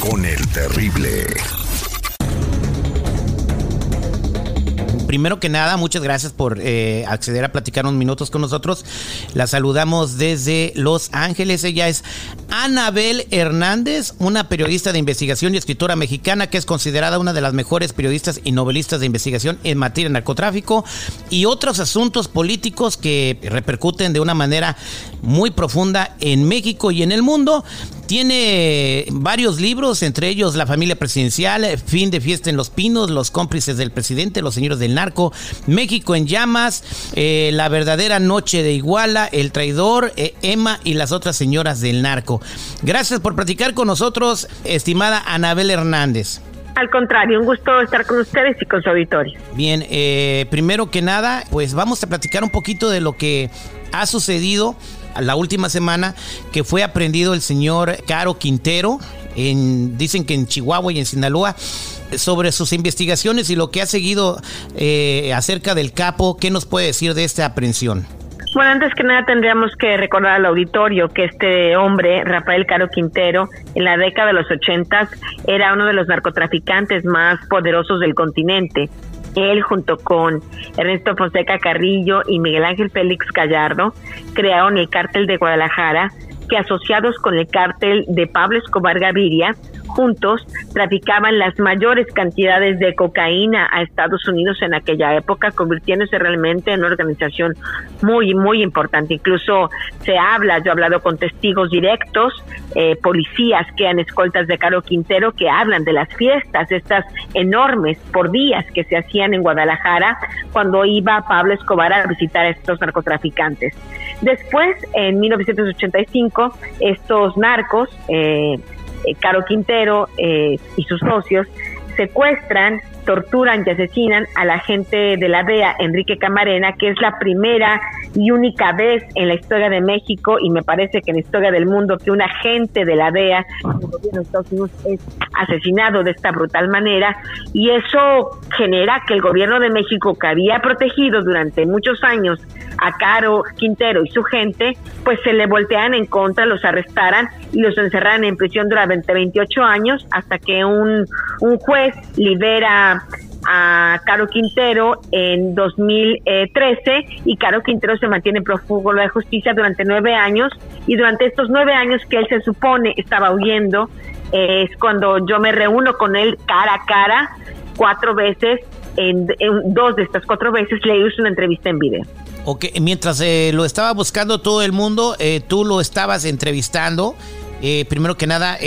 Con el terrible. Primero que nada, muchas gracias por eh, acceder a platicar unos minutos con nosotros. La saludamos desde Los Ángeles. Ella es Anabel Hernández, una periodista de investigación y escritora mexicana que es considerada una de las mejores periodistas y novelistas de investigación en materia de narcotráfico y otros asuntos políticos que repercuten de una manera muy profunda en México y en el mundo. Tiene varios libros, entre ellos La familia presidencial, Fin de fiesta en los pinos, Los cómplices del presidente, Los señores del narco, México en llamas, eh, La verdadera noche de Iguala, El traidor, eh, Emma y las otras señoras del narco. Gracias por platicar con nosotros, estimada Anabel Hernández. Al contrario, un gusto estar con ustedes y con su auditorio. Bien, eh, primero que nada, pues vamos a platicar un poquito de lo que ha sucedido la última semana que fue aprendido el señor Caro Quintero, en, dicen que en Chihuahua y en Sinaloa, sobre sus investigaciones y lo que ha seguido eh, acerca del capo. ¿Qué nos puede decir de esta aprehensión? Bueno, antes que nada tendríamos que recordar al auditorio que este hombre, Rafael Caro Quintero, en la década de los ochentas era uno de los narcotraficantes más poderosos del continente. Él junto con Ernesto Fonseca Carrillo y Miguel Ángel Félix Gallardo crearon el cártel de Guadalajara que asociados con el cártel de Pablo Escobar Gaviria juntos traficaban las mayores cantidades de cocaína a Estados Unidos en aquella época, convirtiéndose realmente en una organización muy, muy importante. Incluso se habla, yo he hablado con testigos directos, eh, policías que han escoltas de Caro Quintero, que hablan de las fiestas, estas enormes por días que se hacían en Guadalajara cuando iba Pablo Escobar a visitar a estos narcotraficantes. Después, en 1985, estos narcos, eh, eh, Caro Quintero eh, y sus socios secuestran, torturan y asesinan a la gente de la DEA, Enrique Camarena, que es la primera y única vez en la historia de México y me parece que en la historia del mundo que un agente de la DEA, el gobierno de Estados Unidos, es asesinado de esta brutal manera y eso genera que el gobierno de México, que había protegido durante muchos años a Caro Quintero y su gente, pues se le voltean en contra, los arrestaran y los encerran en prisión durante 28 años hasta que un, un juez libera a Caro Quintero en 2013 y Caro Quintero se mantiene prófugo de justicia durante nueve años y durante estos nueve años que él se supone estaba huyendo es cuando yo me reúno con él cara a cara cuatro veces en, dos de estas cuatro veces le hice una entrevista en video. Ok, mientras eh, lo estaba buscando todo el mundo, eh, tú lo estabas entrevistando. Eh, primero que nada,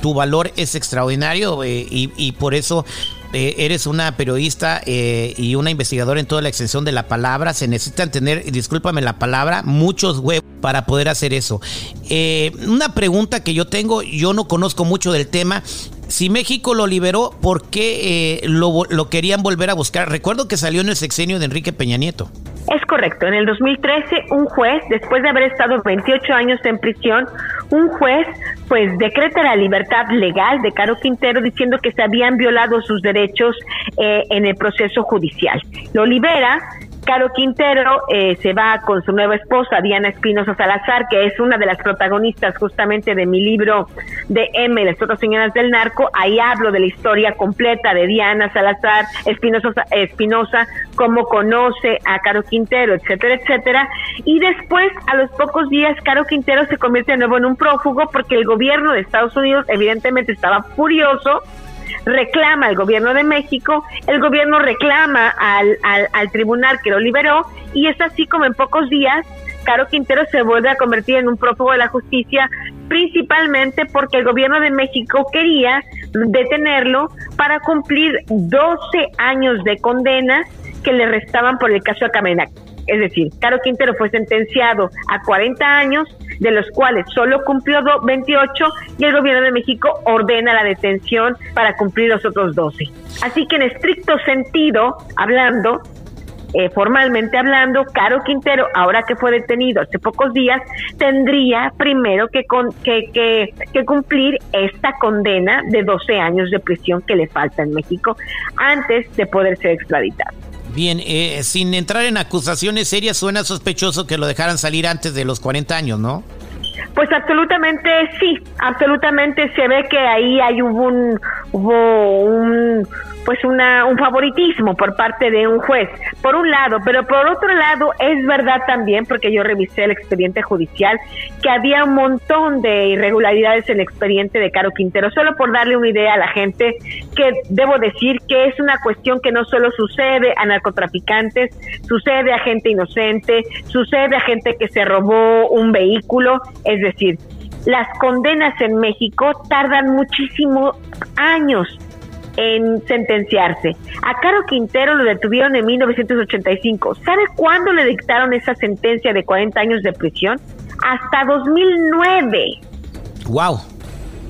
tu valor es extraordinario y, y, por eso eh, eres una periodista eh, y una investigadora en toda la extensión de la palabra. Se necesitan tener, discúlpame la palabra, muchos huevos para poder hacer eso. Eh, una pregunta que yo tengo, yo no conozco mucho del tema. Si México lo liberó, ¿por qué lo, lo querían volver a buscar? Recuerdo que salió en el sexenio de Enrique Peña Nieto. Es correcto. En el 2013, un juez, después de haber estado 28 años en prisión, un juez pues decreta la libertad legal de Caro Quintero diciendo que se habían violado sus derechos eh, en el proceso judicial. Lo libera, Caro Quintero eh, se va con su nueva esposa, Diana Espinosa Salazar, que es una de las protagonistas justamente de mi libro de M las otras señoras del narco. Ahí hablo de la historia completa de Diana Salazar, Espinosa, Espinosa, cómo conoce a Caro Quintero, etcétera, etcétera. Y después, a los pocos días, Caro Quintero se convierte de nuevo en un prófugo porque el gobierno de Estados Unidos evidentemente estaba furioso reclama al gobierno de México, el gobierno reclama al, al, tribunal que lo liberó y es así como en pocos días Caro Quintero se vuelve a convertir en un prófugo de la justicia, principalmente porque el gobierno de México quería detenerlo para cumplir 12 años de condena que le restaban por el caso de Camenac. Es decir, Caro Quintero fue sentenciado a 40 años, de los cuales solo cumplió 28 y el gobierno de México ordena la detención para cumplir los otros 12. Así que en estricto sentido, hablando, eh, formalmente hablando, Caro Quintero, ahora que fue detenido hace pocos días, tendría primero que, que, que, cumplir esta condena de 12 años de prisión que le falta en México antes de poder ser extraditado. Bien, eh, sin entrar en acusaciones serias, suena sospechoso que lo dejaran salir antes de los 40 años, ¿no? Pues absolutamente sí, absolutamente se ve que ahí hay un, hubo un pues una, un favoritismo por parte de un juez, por un lado, pero por otro lado es verdad también, porque yo revisé el expediente judicial, que había un montón de irregularidades en el expediente de Caro Quintero, solo por darle una idea a la gente, que debo decir que es una cuestión que no solo sucede a narcotraficantes, sucede a gente inocente, sucede a gente que se robó un vehículo, es decir, las condenas en México tardan muchísimos años en sentenciarse. A Caro Quintero lo detuvieron en 1985. ¿Sabe cuándo le dictaron esa sentencia de 40 años de prisión? Hasta 2009. Wow.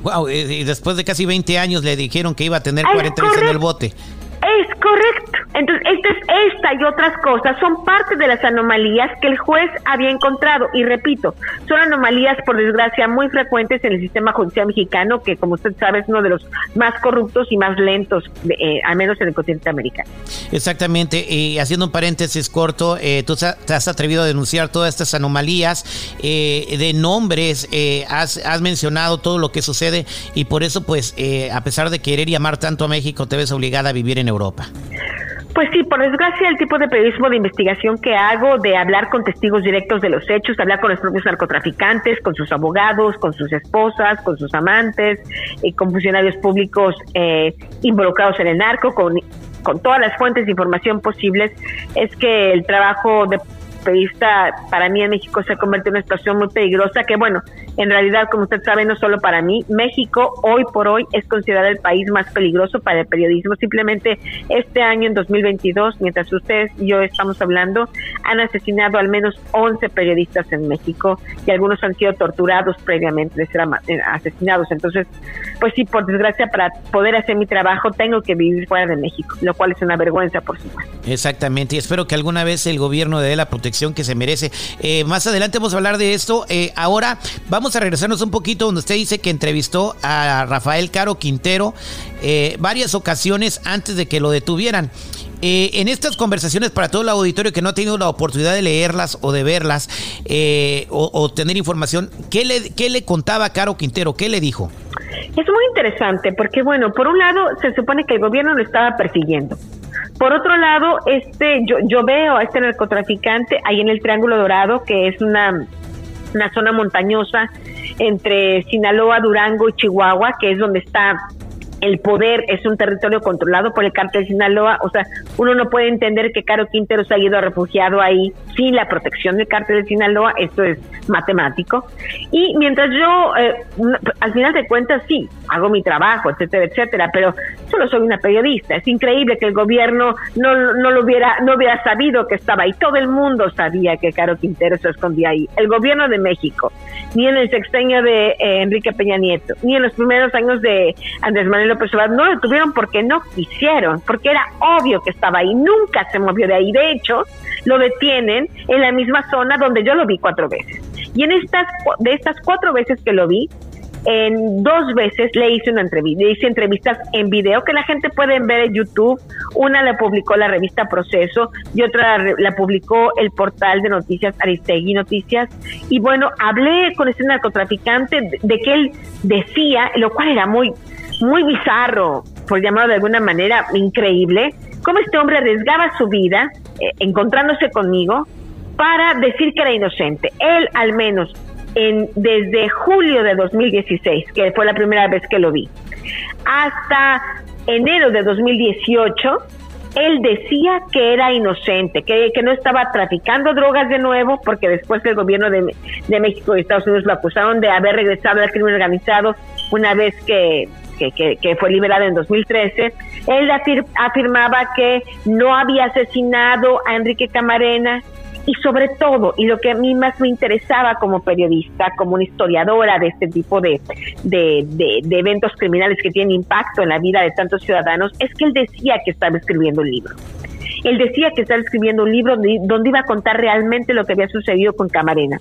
Wow, y después de casi 20 años le dijeron que iba a tener 40 años en el bote. Es correcto. Entonces, esta, esta y otras cosas son parte de las anomalías que el juez había encontrado. Y repito, son anomalías, por desgracia, muy frecuentes en el sistema judicial mexicano, que como usted sabe es uno de los más corruptos y más lentos, eh, al menos en el continente americano. Exactamente. Y haciendo un paréntesis corto, eh, tú te has atrevido a denunciar todas estas anomalías eh, de nombres, has, has, mencionado todo lo que sucede y por eso, pues, a pesar de querer llamar tanto a México, te ves obligada a vivir en Europa. Pues sí, por desgracia el tipo de periodismo de investigación que hago, de hablar con testigos directos de los hechos, hablar con los propios narcotraficantes, con sus abogados, con sus esposas, con sus amantes, y con funcionarios públicos eh, involucrados en el narco, con, con todas las fuentes de información posibles, es que el trabajo de periodista para mí en México se convierte en una situación muy peligrosa que bueno, en realidad como usted sabe no solo para mí, México hoy por hoy es considerado el país más peligroso para el periodismo. Simplemente este año en 2022, mientras ustedes y yo estamos hablando, han asesinado al menos 11 periodistas en México y algunos han sido torturados previamente de ser eh, asesinados. Entonces, pues sí, por desgracia para poder hacer mi trabajo tengo que vivir fuera de México, lo cual es una vergüenza por supuesto. Exactamente, y espero que alguna vez el gobierno dé la protección que se merece. Eh, más adelante vamos a hablar de esto. Eh, ahora vamos a regresarnos un poquito donde usted dice que entrevistó a Rafael Caro Quintero eh, varias ocasiones antes de que lo detuvieran. en estas conversaciones para todo el auditorio que no ha tenido la oportunidad de leerlas o de verlas o, tener información, ¿qué le, ¿qué le contaba Caro Quintero? ¿Qué le dijo? Es muy interesante porque, bueno, por un lado se supone que el gobierno lo estaba persiguiendo. Por otro lado, este, yo, yo veo a este narcotraficante ahí en el Triángulo Dorado, que es una, una zona montañosa entre Sinaloa, Durango y Chihuahua, que es donde está el poder es un territorio controlado por el cártel de Sinaloa, o sea, uno no puede entender que Caro Quintero se ha ido refugiado ahí sin la protección del cártel de Sinaloa, esto es matemático. Y mientras yo, eh, al final de cuentas, sí, hago mi trabajo, etcétera, etcétera, pero solo soy una periodista. Es increíble que el gobierno no, no lo hubiera, no hubiera sabido que estaba ahí. Todo el mundo sabía que Caro Quintero se escondía ahí. El gobierno de México, ni en el sexenio de eh, Enrique Peña Nieto, ni en los primeros años de Andrés Manuel López no lo tuvieron porque no quisieron, porque era obvio que estaba ahí. Nunca se movió de ahí. De hecho, lo detienen en la misma zona donde yo lo vi cuatro veces. Y en estas, de estas cuatro veces que lo vi, en dos veces le hice una entrevista, le hice entrevistas en video que la gente puede ver en YouTube. Una la publicó la revista Proceso y otra la publicó el portal de noticias Aristegui Noticias. Y bueno, hablé con ese narcotraficante de, que él decía, lo cual era muy, muy bizarro, por llamarlo de alguna manera, increíble, cómo este hombre arriesgaba su vida eh, encontrándose conmigo para decir que era inocente. Él al menos en, desde julio de 2016, que fue la primera vez que lo vi, hasta enero de 2018, él decía que era inocente, que, que, no estaba traficando drogas de nuevo, porque después el gobierno de, de, México y Estados Unidos lo acusaron de haber regresado al crimen organizado una vez que, que, que fue liberado en 2013. Él afirmaba que no había asesinado a Enrique Camarena, y sobre todo, y lo que a mí más me interesaba como periodista, como una historiadora de este tipo de, de, de, eventos criminales que tienen impacto en la vida de tantos ciudadanos, es que él decía que estaba escribiendo un libro. Él decía que estaba escribiendo un libro donde iba a contar realmente lo que había sucedido con Camarena.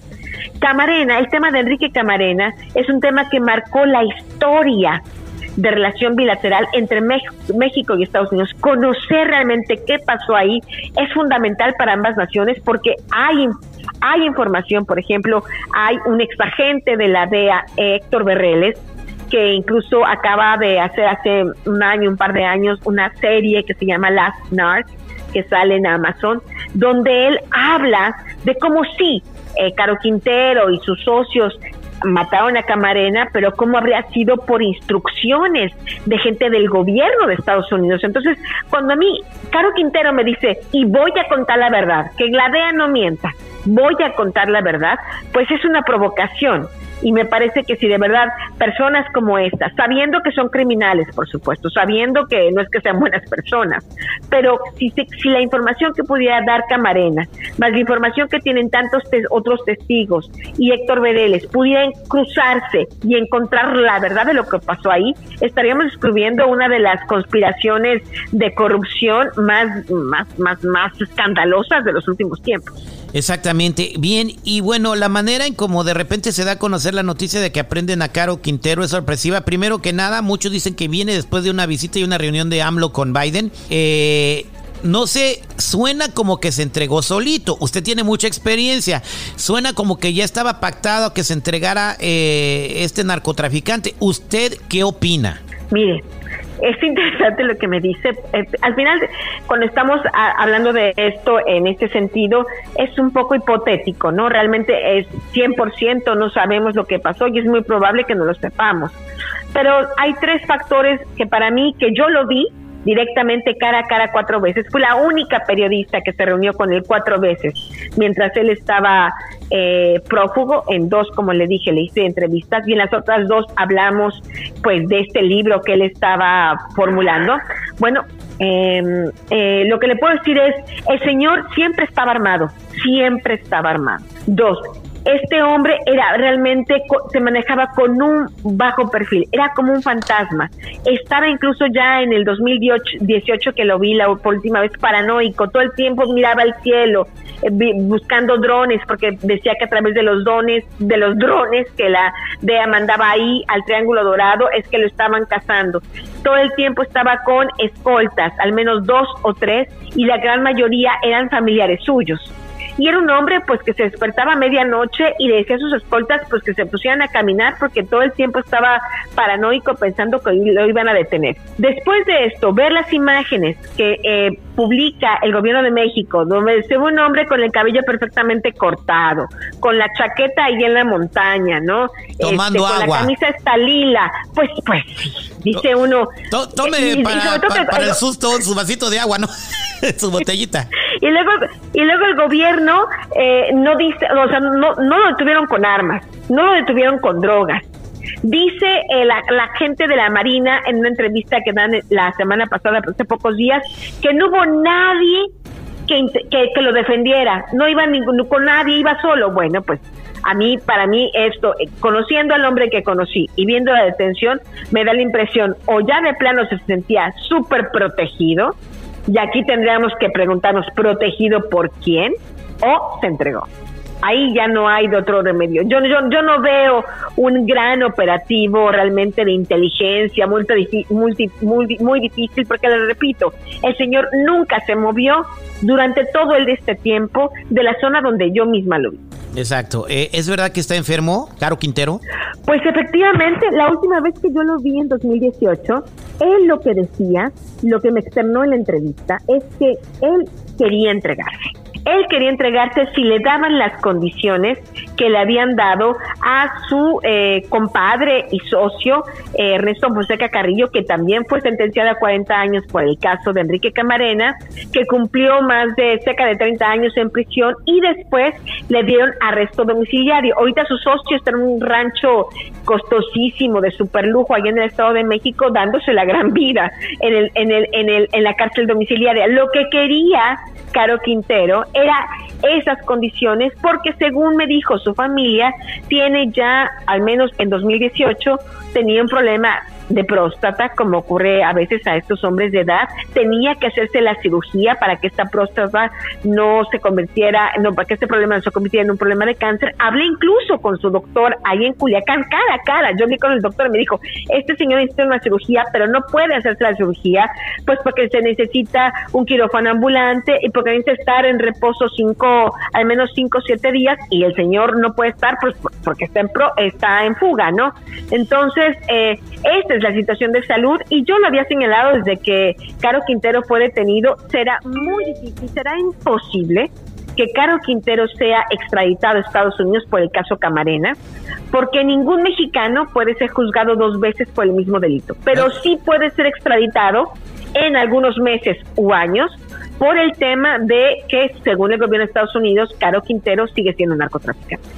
Camarena, el tema de Enrique Camarena, es un tema que marcó la historia de relación bilateral entre México y Estados Unidos. Conocer realmente qué pasó ahí es fundamental para ambas naciones porque hay, hay información, por ejemplo, hay un exagente de la DEA, Héctor Berreles, que incluso acaba de hacer hace un año, un par de años, una serie que se llama Last Narc, que sale en Amazon, donde él habla de cómo sí, eh, Caro Quintero y sus socios mataron a Camarena, pero cómo habría sido por instrucciones de gente del gobierno de Estados Unidos. Entonces, cuando a mí Caro Quintero me dice, y voy a contar la verdad, que Gladea no mienta, voy a contar la verdad, pues es una provocación y me parece que si de verdad personas como estas, sabiendo que son criminales, por supuesto, sabiendo que no es que sean buenas personas, pero si, si la información que pudiera dar Camarena, más la información que tienen tantos otros testigos y Héctor Vereles pudieran cruzarse y encontrar la verdad de lo que pasó ahí, estaríamos descubriendo una de las conspiraciones de corrupción más, más, más, más escandalosas de los últimos tiempos. Exactamente. Bien, y bueno, la manera en como de repente se da a conocer la noticia de que aprenden a Caro Quintero es sorpresiva. Primero que nada, muchos dicen que viene después de una visita y una reunión de AMLO con Biden. Eh, no sé, suena como que se entregó solito. Usted tiene mucha experiencia. Suena como que ya estaba pactado que se entregara eh, este narcotraficante. ¿Usted qué opina? Mire, es interesante lo que me dice. Eh, al final, cuando estamos hablando de esto en este sentido, es un poco hipotético, ¿no? Realmente es 100%, no sabemos lo que pasó y es muy probable que no lo sepamos. Pero hay tres factores que para mí, que yo lo vi, directamente cara a cara cuatro veces. Fue la única periodista que se reunió con él cuatro veces, mientras él estaba eh, prófugo. En dos, como le dije, le hice entrevistas y en las otras dos hablamos pues de este libro que él estaba formulando. Bueno, em, eh, lo que le puedo decir es, el señor siempre estaba armado, siempre estaba armado. Dos, este hombre era realmente, se manejaba con un bajo perfil, era como un fantasma. Estaba incluso ya en el 2018 que lo vi la última vez paranoico, todo el tiempo miraba al cielo, eh, buscando drones, porque decía que a través de los dones, de los drones que la DEA mandaba ahí al Triángulo Dorado, es que lo estaban cazando. Todo el tiempo estaba con escoltas, al menos dos o tres, y la gran mayoría eran familiares suyos y era un hombre pues que se despertaba a medianoche y le decía a sus escoltas pues que se pusieran a caminar porque todo el tiempo estaba paranoico pensando que lo iban a detener. Después de esto, ver las imágenes que eh, publica el gobierno de México, donde se ve un hombre con el cabello perfectamente cortado, con la chaqueta ahí en la montaña, ¿no? Tomando este, agua. Con la camisa está lila, pues, pues, dice uno. tome para, el susto su vasito de agua, ¿no? su botellita. Y luego, y luego el gobierno eh, no dice, o sea, no, no lo detuvieron con armas, no lo detuvieron con drogas. Dice eh, la, gente de la Marina en una entrevista que dan la semana pasada, hace pocos días, que no hubo nadie que, que, lo defendiera, no iba ningún, con nadie, iba solo. Bueno, pues a mí, para mí esto, eh, conociendo al hombre que conocí y viendo la detención, me da la impresión, o ya de plano se sentía súper protegido, y aquí tendríamos que preguntarnos, ¿protegido por quién? ¿O se entregó? Ahí ya no hay de otro remedio. Yo, yo, yo no veo un gran operativo realmente de inteligencia muy, muy, muy difícil, porque le repito, el señor nunca se movió durante todo el de este tiempo de la zona donde yo misma lo vi. Exacto. Eh, ¿Es verdad que está enfermo, Caro Quintero? Pues efectivamente, la última vez que yo lo vi en 2018, él lo que decía, lo que me externó en la entrevista, es que él quería entregarse. Él quería entregarse si le daban las condiciones que le habían dado a su eh, compadre y socio eh, Ernesto Fonseca Carrillo, que también fue sentenciado a 40 años por el caso de Enrique Camarena, que cumplió más de cerca de 30 años en prisión y después le dieron arresto domiciliario. Ahorita su socio está en un rancho costosísimo de superlujo allá en el Estado de México dándose la gran vida en el en el en el en la cárcel domiciliaria. Lo que quería Caro Quintero era esas condiciones porque según me dijo su familia, tiene ya, al menos en 2018, tenía un problema de próstata, como ocurre a veces a estos hombres de edad, tenía que hacerse la cirugía para que esta próstata no se convirtiera, no, para que este problema no se convirtiera en un problema de cáncer. Hablé incluso con su doctor ahí en Culiacán, cara a cara. Yo vi con el doctor y me dijo, este señor necesita una cirugía, pero no puede hacerse la cirugía, pues porque se necesita un quirófano ambulante y porque necesita estar en reposo cinco, al menos cinco o siete días y el señor no puede estar pues porque está en, pro, está en fuga, ¿no? Entonces, eh, esta es la situación de salud y yo lo había señalado desde que Caro Quintero fue detenido, será muy difícil, será imposible que Caro Quintero sea extraditado a Estados Unidos por el caso Camarena, porque ningún mexicano puede ser juzgado dos veces por el mismo delito, pero sí puede ser extraditado en algunos meses u años por el tema de que, según el gobierno de Estados Unidos, Caro Quintero sigue siendo un narcotraficante.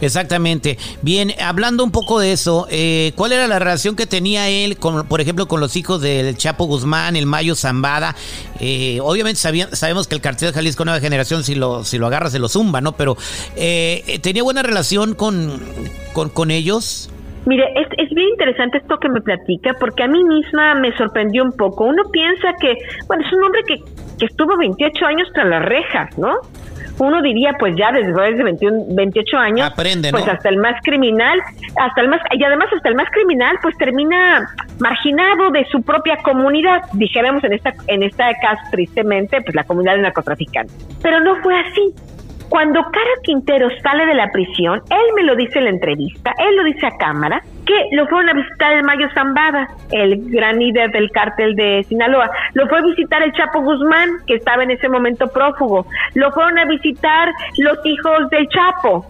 Exactamente. Bien, hablando un poco de eso, eh, ¿cuál era la relación que tenía él, con, por ejemplo, con los hijos del Chapo Guzmán, el Mayo Zambada? Eh, obviamente sabemos que el cartel de Jalisco Nueva Generación, si lo, si lo agarra, se lo zumba, ¿no? Pero eh, ¿tenía buena relación con, con, con ellos? Mire, es, es, bien interesante esto que me platica, porque a mí misma me sorprendió un poco. Uno piensa que, bueno, es un hombre que que estuvo 28 años tras las rejas, ¿no? Uno diría, pues ya después de 21, 28 años, Aprende, pues hasta el más criminal, hasta el más, y además hasta el más criminal, pues termina marginado de su propia comunidad, dijéramos en esta, en esta caso, tristemente, pues la comunidad de narcotraficantes. Pero no fue así. Cuando Cara Quintero sale de la prisión, él me lo dice en la entrevista, él lo dice a cámara, que lo fueron a visitar el Mayo Zambada, el gran líder del cártel de Sinaloa. Lo fue a visitar el Chapo Guzmán, que estaba en ese momento prófugo. Lo fueron a visitar los hijos del Chapo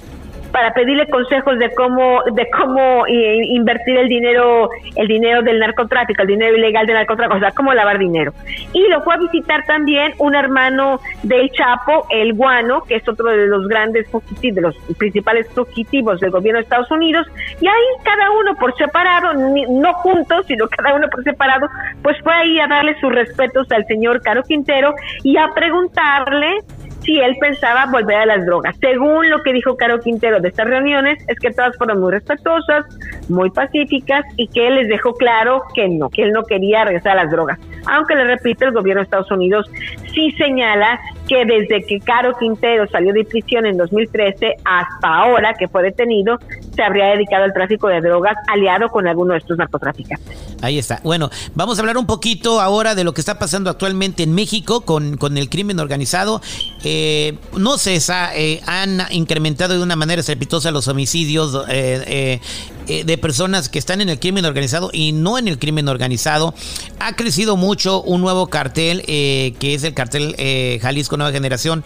para pedirle consejos de cómo de cómo eh, invertir el dinero el dinero del narcotráfico, el dinero ilegal del narcotráfico, o sea, cómo lavar dinero. Y lo fue a visitar también un hermano del Chapo, el Guano, que es otro de los grandes fugitivos, de los principales fugitivos del gobierno de Estados Unidos, y ahí cada uno por separado, no juntos, sino cada uno por separado, pues fue ahí a darle sus respetos al señor Caro Quintero y a preguntarle si él pensaba volver a las drogas. Según lo que dijo Caro Quintero de estas reuniones, es que todas fueron muy respetuosas, muy pacíficas y que él les dejó claro que no, que él no quería regresar a las drogas. Aunque le repito, el gobierno de Estados Unidos sí señala que desde que Caro Quintero salió de prisión en 2013 hasta ahora que fue detenido, se habría dedicado al tráfico de drogas aliado con alguno de estos narcotraficantes. Ahí está. Bueno, vamos a hablar un poquito ahora de lo que está pasando actualmente en México con, con el crimen organizado. Eh, no sé, eh, han incrementado de una manera estrepitosa los homicidios eh, de personas que están en el crimen organizado y no en el crimen organizado. Ha crecido mucho un nuevo cartel que es el cartel Jalisco Nueva Generación.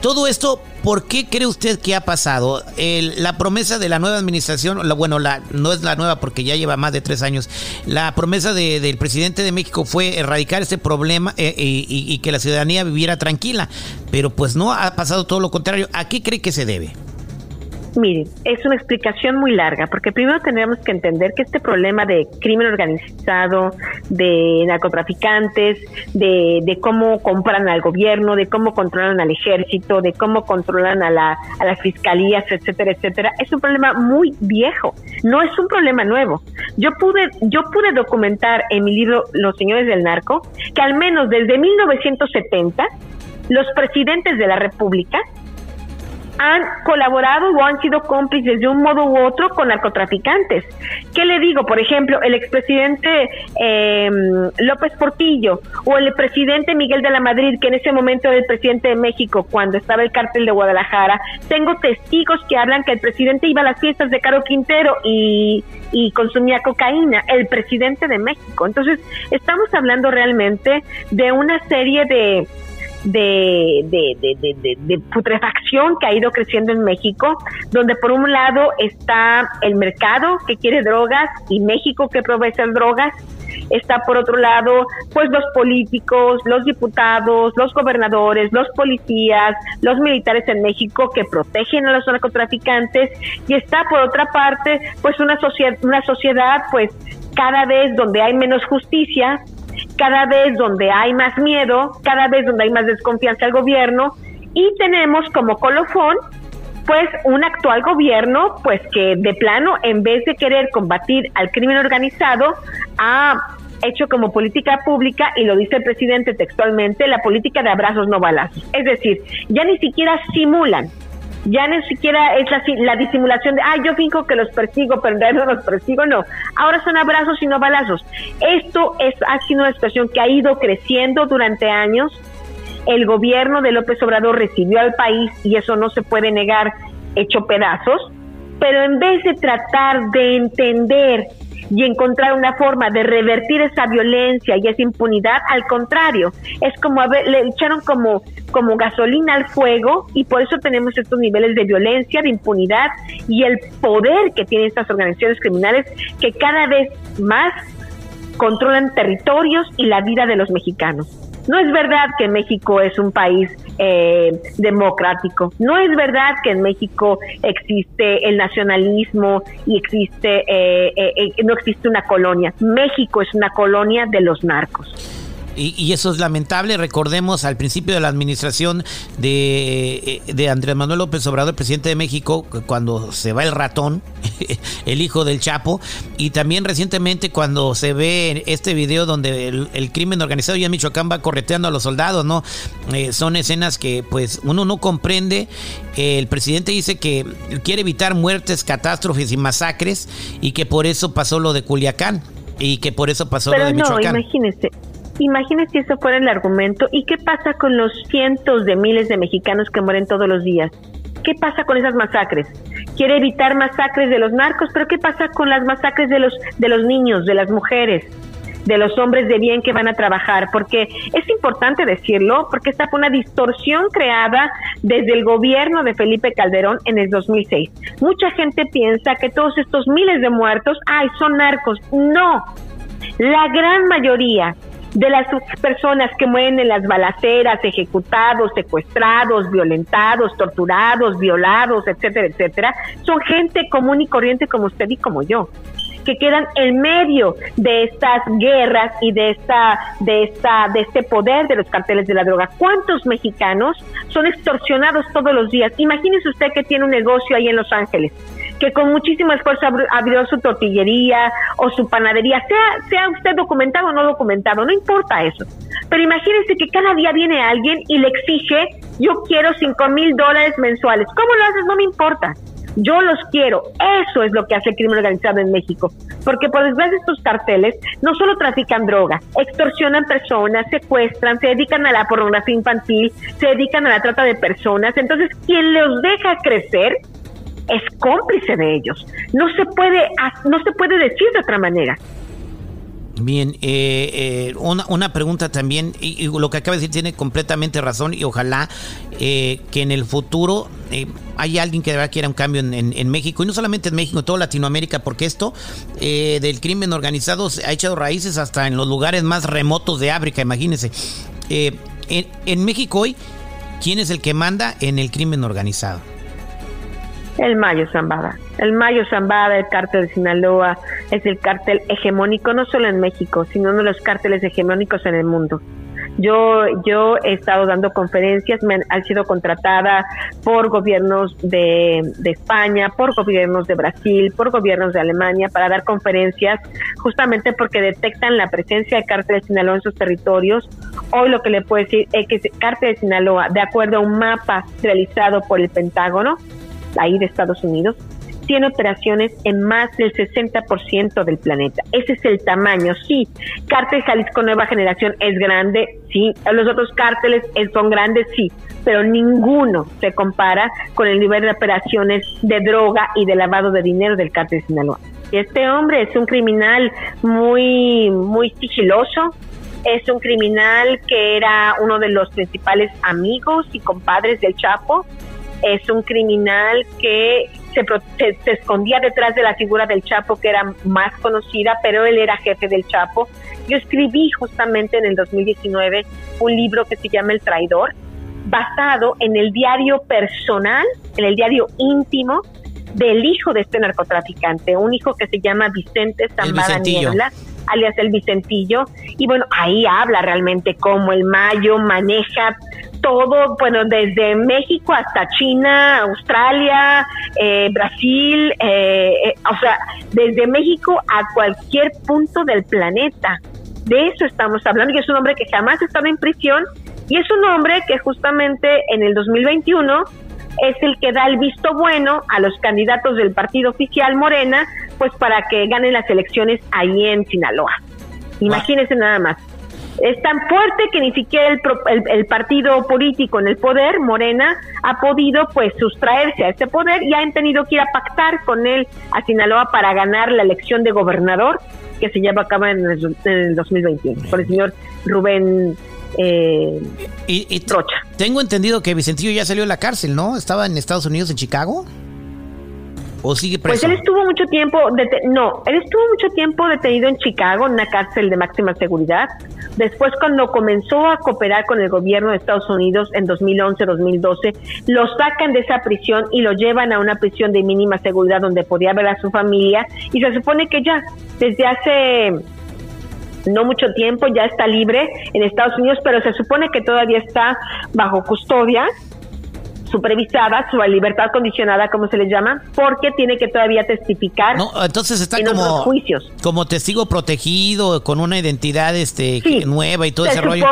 Todo esto, ¿por qué cree usted que ha pasado? la promesa de la nueva administración, la, bueno, la, no es la nueva porque ya lleva más de tres años, la promesa del presidente de México fue erradicar este problema eh, y, y que la ciudadanía viviera tranquila, pero pues no ha pasado todo lo contrario. ¿A qué cree que se debe? Miren, es una explicación muy larga, porque primero tendríamos que entender que este problema de crimen organizado, de narcotraficantes, de, de cómo compran al gobierno, de cómo controlan al ejército, de cómo controlan a, la, a las fiscalías, etcétera, etcétera, es un problema muy viejo, no es un problema nuevo. Yo pude, yo pude documentar en mi libro Los Señores del Narco que al menos desde 1970 los presidentes de la República han colaborado o han sido cómplices de un modo u otro con narcotraficantes. ¿Qué le digo? Por ejemplo, el expresidente eh, López Portillo o el presidente Miguel de la Madrid, que en ese momento era el presidente de México cuando estaba el cártel de Guadalajara. Tengo testigos que hablan que el presidente iba a las fiestas de Caro Quintero y, y consumía cocaína, el presidente de México. Entonces, estamos hablando realmente de una serie de de, de, de, putrefacción que ha ido creciendo en México, donde por un lado está el mercado que quiere drogas y México que provee esas drogas, está por otro lado pues los políticos, los diputados, los gobernadores, los policías, los militares en México que protegen a los narcotraficantes y está por otra parte pues una sociedad una sociedad pues cada vez donde hay menos justicia, cada vez donde hay más miedo, cada vez donde hay más desconfianza al gobierno Y tenemos como colofón pues un actual gobierno pues que de plano en vez de querer combatir al crimen organizado ha hecho como política pública y lo dice el presidente textualmente la política de abrazos no balazos. Es decir ya ni siquiera simulan ya ni siquiera es la, la disimulación de, ah, yo finjo que los persigo, pero en realidad no los persigo, no. Ahora son abrazos y no balazos. Esto es, ha sido una situación que ha ido creciendo durante años. El gobierno de López Obrador recibió al país, y eso no se puede negar, hecho pedazos, pero en vez de tratar de entender y encontrar una forma de revertir esa violencia y esa impunidad, al contrario, es como le echaron como, como gasolina al fuego y por eso tenemos estos niveles de violencia, de impunidad y el poder que tienen estas organizaciones criminales que cada vez más controlan territorios y la vida de los mexicanos. No es verdad que México es un país eh, democrático. No es verdad que en México existe el nacionalismo y existe eh, eh, no existe una colonia. México es una colonia de los narcos. Y, eso es lamentable. Recordemos al principio de la administración de, de Andrés Manuel López Obrador, presidente de México, cuando se va el ratón, el hijo del Chapo, y también recientemente cuando se ve este video donde el, crimen organizado ya en Michoacán va correteando a los soldados, ¿no? Eh, son escenas que pues uno no comprende. el presidente dice que quiere evitar muertes, catástrofes y masacres y que por eso pasó lo de Culiacán y que por eso pasó lo de Michoacán. No, imagínese, Imagínese si eso fuera el argumento. ¿Y qué pasa con los cientos de miles de mexicanos que mueren todos los días? ¿Qué pasa con esas masacres? Quiere evitar masacres de los narcos, pero ¿qué pasa con las masacres de los de los niños, de las mujeres, de los hombres de bien que van a trabajar? Porque es importante decirlo, porque esta fue una distorsión creada desde el gobierno de Felipe Calderón en el 2006. Mucha gente piensa que todos estos miles de muertos, ay, son narcos. No, la gran mayoría de las personas que mueren en las balaceras, ejecutados, secuestrados, violentados, torturados, violados, etcétera, etcétera, son gente común y corriente como usted y como yo que quedan en medio de estas guerras y de esta de esta de este poder de los carteles de la droga. ¿Cuántos mexicanos son extorsionados todos los días? Imagínese usted que tiene un negocio ahí en Los Ángeles que con muchísimo esfuerzo abrió su tortillería o su panadería, sea, sea usted documentado o no documentado, no importa eso. Pero imagínese que cada día viene alguien y le exige, yo quiero cinco mil dólares mensuales. ¿Cómo lo haces? No me importa. Yo los quiero. Eso es lo que hace el crimen organizado en México. Porque por desgracia estos carteles no solo trafican droga, extorsionan personas, secuestran, se dedican a la pornografía infantil, se dedican a la trata de personas. Entonces, quien los deja crecer es cómplice de ellos. No se puede, no se puede decir de otra manera. Bien, eh, eh, una, pregunta también, y, lo que acaba de decir tiene completamente razón y ojalá eh, que en el futuro haya alguien que de verdad quiera un cambio en, México, y no solamente en México, en toda Latinoamérica, porque esto del crimen organizado se ha echado raíces hasta en los lugares más remotos de África, imagínense. En, en México hoy, ¿quién es el que manda en el crimen organizado? El Mayo Zambada. El Mayo Zambada, el cártel de Sinaloa, es el cártel hegemónico no solo en México, sino uno de los cárteles hegemónicos en el mundo. Yo, yo he estado dando conferencias, me han, sido contratada por gobiernos de, de, España, por gobiernos de Brasil, por gobiernos de Alemania para dar conferencias, justamente porque detectan la presencia del cártel de Sinaloa en sus territorios. Hoy lo que le puedo decir es que el cártel de Sinaloa, de acuerdo a un mapa realizado por el Pentágono, ahí de Estados Unidos, tiene operaciones en más del 60% del planeta. Ese es el tamaño. Sí, Cártel Jalisco Nueva Generación es grande, sí. Los otros cárteles son grandes, sí. Pero ninguno se compara con el nivel de operaciones de droga y de lavado de dinero del Cártel Sinaloa. Este hombre es un criminal muy, muy sigiloso, es un criminal que era uno de los principales amigos y compadres del Chapo es un criminal que se, se, escondía detrás de la figura del Chapo, que era más conocida, pero él era jefe del Chapo. Yo escribí justamente en el 2019 un libro que se llama El Traidor, basado en el diario personal, en el diario íntimo del hijo de este narcotraficante, un hijo que se llama Vicente Zambada Niebla, alias el Vicentillo, y bueno, ahí habla realmente cómo el Mayo maneja todo, bueno, desde México hasta China, Australia, eh, Brasil, eh, eh, o sea, desde México a cualquier punto del planeta. De eso estamos hablando y es un hombre que jamás ha estado en prisión y es un hombre que justamente en el 2021 es el que da el visto bueno a los candidatos del partido oficial Morena, pues para que ganen las elecciones ahí en Sinaloa. Imagínense nada más. Es tan fuerte que ni siquiera el, el, partido político en el poder, Morena, ha podido pues sustraerse a este poder y han tenido que ir a pactar con él a Sinaloa para ganar la elección de gobernador que se lleva a cabo en el, en el 2021 por el señor Rubén eh, y, Trocha. Tengo entendido que Vicentillo ya salió de la cárcel, ¿no? Estaba en Estados Unidos, en Chicago. ¿O sigue preso? Pues él estuvo mucho tiempo, no, él estuvo mucho tiempo detenido en Chicago, en una cárcel de máxima seguridad. Después, cuando comenzó a cooperar con el gobierno de Estados Unidos en 2011-2012, lo sacan de esa prisión y lo llevan a una prisión de mínima seguridad donde podía ver a su familia. Y se supone que ya, desde hace no mucho tiempo, ya está libre en Estados Unidos, pero se supone que todavía está bajo custodia supervisada, su libertad condicionada, como se le llama, porque tiene que todavía testificar. No, entonces está como juicios. como testigo protegido con una identidad este nueva y todo ese rollo.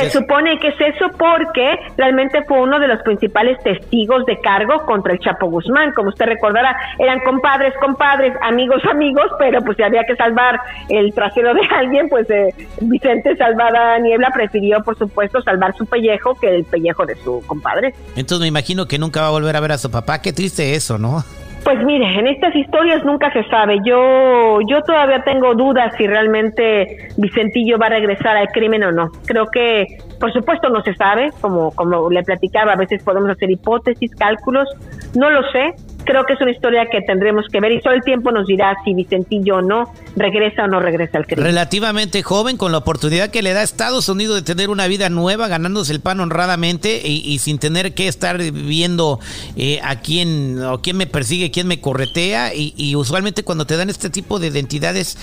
Se supone que es eso porque realmente fue uno de los principales testigos de cargo contra el Chapo Guzmán. Como usted recordará, eran compadres, compadres, amigos, amigos, pero pues si había que salvar el trasero de alguien, pues eh, Vicente Salvada Niebla prefirió, por supuesto, salvar su pellejo que el pellejo de su compadre. Entonces me imagino que nunca va a volver a ver a su papá. Qué triste eso, ¿no? Pues mire, en estas historias nunca se sabe. Yo, yo todavía tengo dudas si realmente Vicentillo va a regresar al crimen o no. Creo que, por supuesto, no se sabe, como, como le platicaba, a veces podemos hacer hipótesis, cálculos, no lo sé, creo que es una historia que tendremos que ver y todo el tiempo nos dirá si Vicentillo no regresa o no regresa al crimen. Relativamente joven, con la oportunidad que le da Estados Unidos de tener una vida nueva, ganándose el pan honradamente y, sin tener que estar viendo eh, a quién o quién me persigue, quién me corretea y, usualmente cuando te dan este tipo de identidades,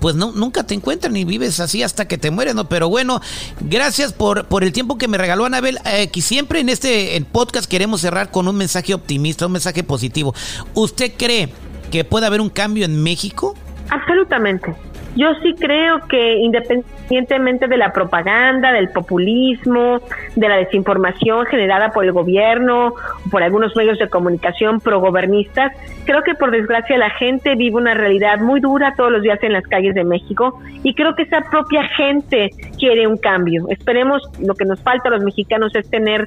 pues no, nunca te encuentran y vives así hasta que te mueres, ¿no? Pero bueno, gracias por, por el tiempo que me regaló Anabel, eh, que siempre en este podcast queremos cerrar con un mensaje optimista, un mensaje positivo ¿Usted cree que puede haber un cambio en México? Absolutamente. Yo sí creo que independientemente de la propaganda, del populismo, de la desinformación generada por el gobierno, por algunos medios de comunicación progobernistas, creo que por desgracia la gente vive una realidad muy dura todos los días en las calles de México y creo que esa propia gente quiere un cambio. Esperemos, lo que nos falta a los mexicanos es tener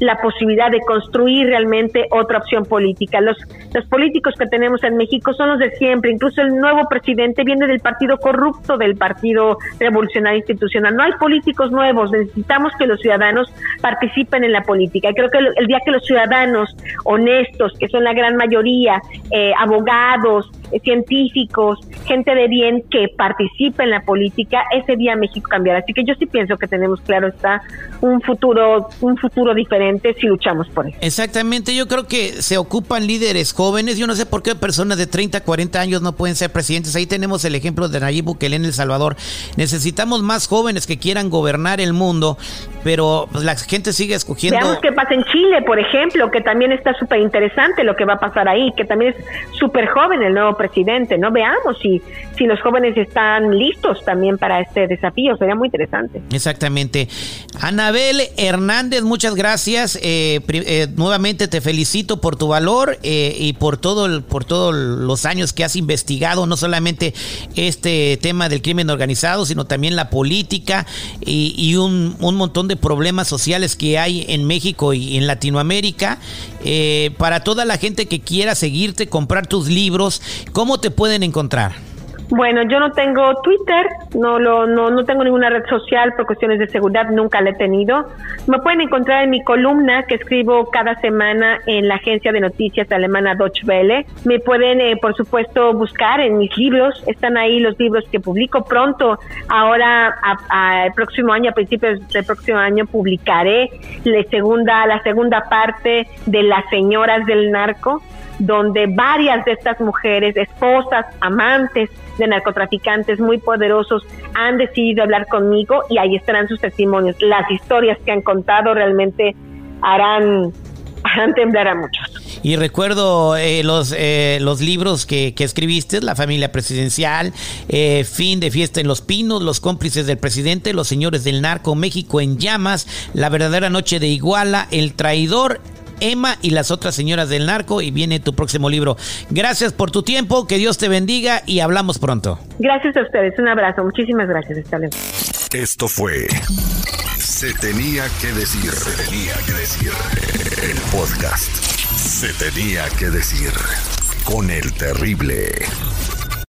la posibilidad de construir realmente otra opción política. Los, los políticos que tenemos en México son los de siempre, incluso el nuevo presidente viene del Partido corrupto del Partido Revolucionario Institucional. No hay políticos nuevos, necesitamos que los ciudadanos participen en la política. Y creo que el, día que los ciudadanos honestos, que son la gran mayoría, eh, abogados, científicos, gente de bien que participe en la política, ese día México cambiará. Así que yo sí pienso que tenemos claro está un futuro, un futuro diferente si luchamos por eso. Exactamente, yo creo que se ocupan líderes jóvenes. Yo no sé por qué personas de 30, 40 años no pueden ser presidentes. Ahí tenemos el ejemplo de Nayib Bukele en El Salvador. Necesitamos más jóvenes que quieran gobernar el mundo, pero pues, la gente sigue escogiendo. Veamos qué pasa en Chile, por ejemplo, que también está súper interesante lo que va a pasar ahí, que también es súper joven el nuevo presidente, ¿no? Veamos si, si los jóvenes están listos también para este desafío, sería muy interesante. Exactamente. Anabel Hernández, muchas gracias. Eh, eh, nuevamente te felicito por tu valor eh, y por todo el, por todos los años que has investigado, no solamente este tema del crimen organizado, sino también la política y, un, un, montón de problemas sociales que hay en México y en Latinoamérica. para toda la gente que quiera seguirte, comprar tus libros, ¿cómo te pueden encontrar? Bueno, yo no tengo Twitter, no, lo, no, no tengo ninguna red social por cuestiones de seguridad, nunca la he tenido. Me pueden encontrar en mi columna que escribo cada semana en la agencia de noticias alemana Deutsche Welle. Me pueden, eh, por supuesto, buscar en mis libros, están ahí los libros que publico pronto. Ahora, el próximo año, a principios del próximo año, publicaré la segunda, la segunda parte de Las Señoras del Narco donde varias de estas mujeres, esposas, amantes de narcotraficantes muy poderosos, han decidido hablar conmigo y ahí estarán sus testimonios. Las historias que han contado realmente harán, harán temblar a muchos. Y recuerdo eh, los, eh, los libros que, que, escribiste, La familia presidencial, eh, Fin de fiesta en los pinos, Los cómplices del presidente, Los señores del narco, México en llamas, La verdadera noche de Iguala, El traidor Emma y las otras señoras del narco y viene tu próximo libro. Gracias por tu tiempo, que Dios te bendiga y hablamos pronto. Gracias a ustedes, un abrazo, muchísimas gracias. Hasta luego. Esto fue Se tenía que decir, se tenía que decir el podcast. Se tenía que decir con el terrible.